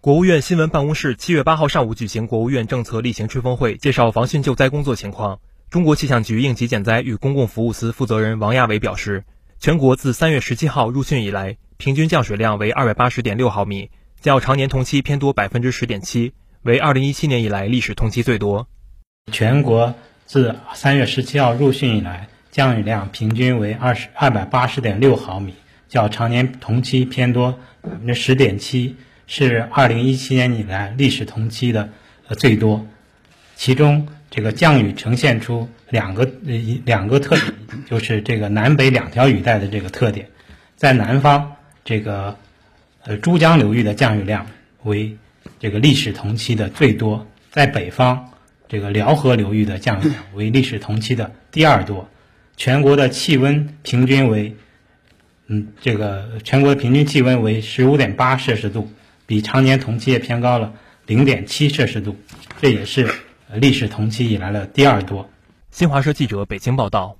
国务院新闻办公室七月八号上午举行国务院政策例行吹风会，介绍防汛救灾工作情况。中国气象局应急减灾与公共服务司负责人王亚伟表示，全国自三月十七号入汛以来，平均降水量为二百八十点六毫米，较常年同期偏多百分之十点七，为二零一七年以来历史同期最多。全国自三月十七号入汛以来，降雨量平均为二十二百八十点六毫米，较常年同期偏多百分之十点七。是二零一七年以来历史同期的呃最多，其中这个降雨呈现出两个呃两个特点，就是这个南北两条雨带的这个特点，在南方这个呃珠江流域的降雨量为这个历史同期的最多，在北方这个辽河流域的降雨量为历史同期的第二多，全国的气温平均为嗯这个全国的平均气温为十五点八摄氏度。比常年同期也偏高了零点七摄氏度，这也是历史同期以来的第二多。新华社记者北京报道。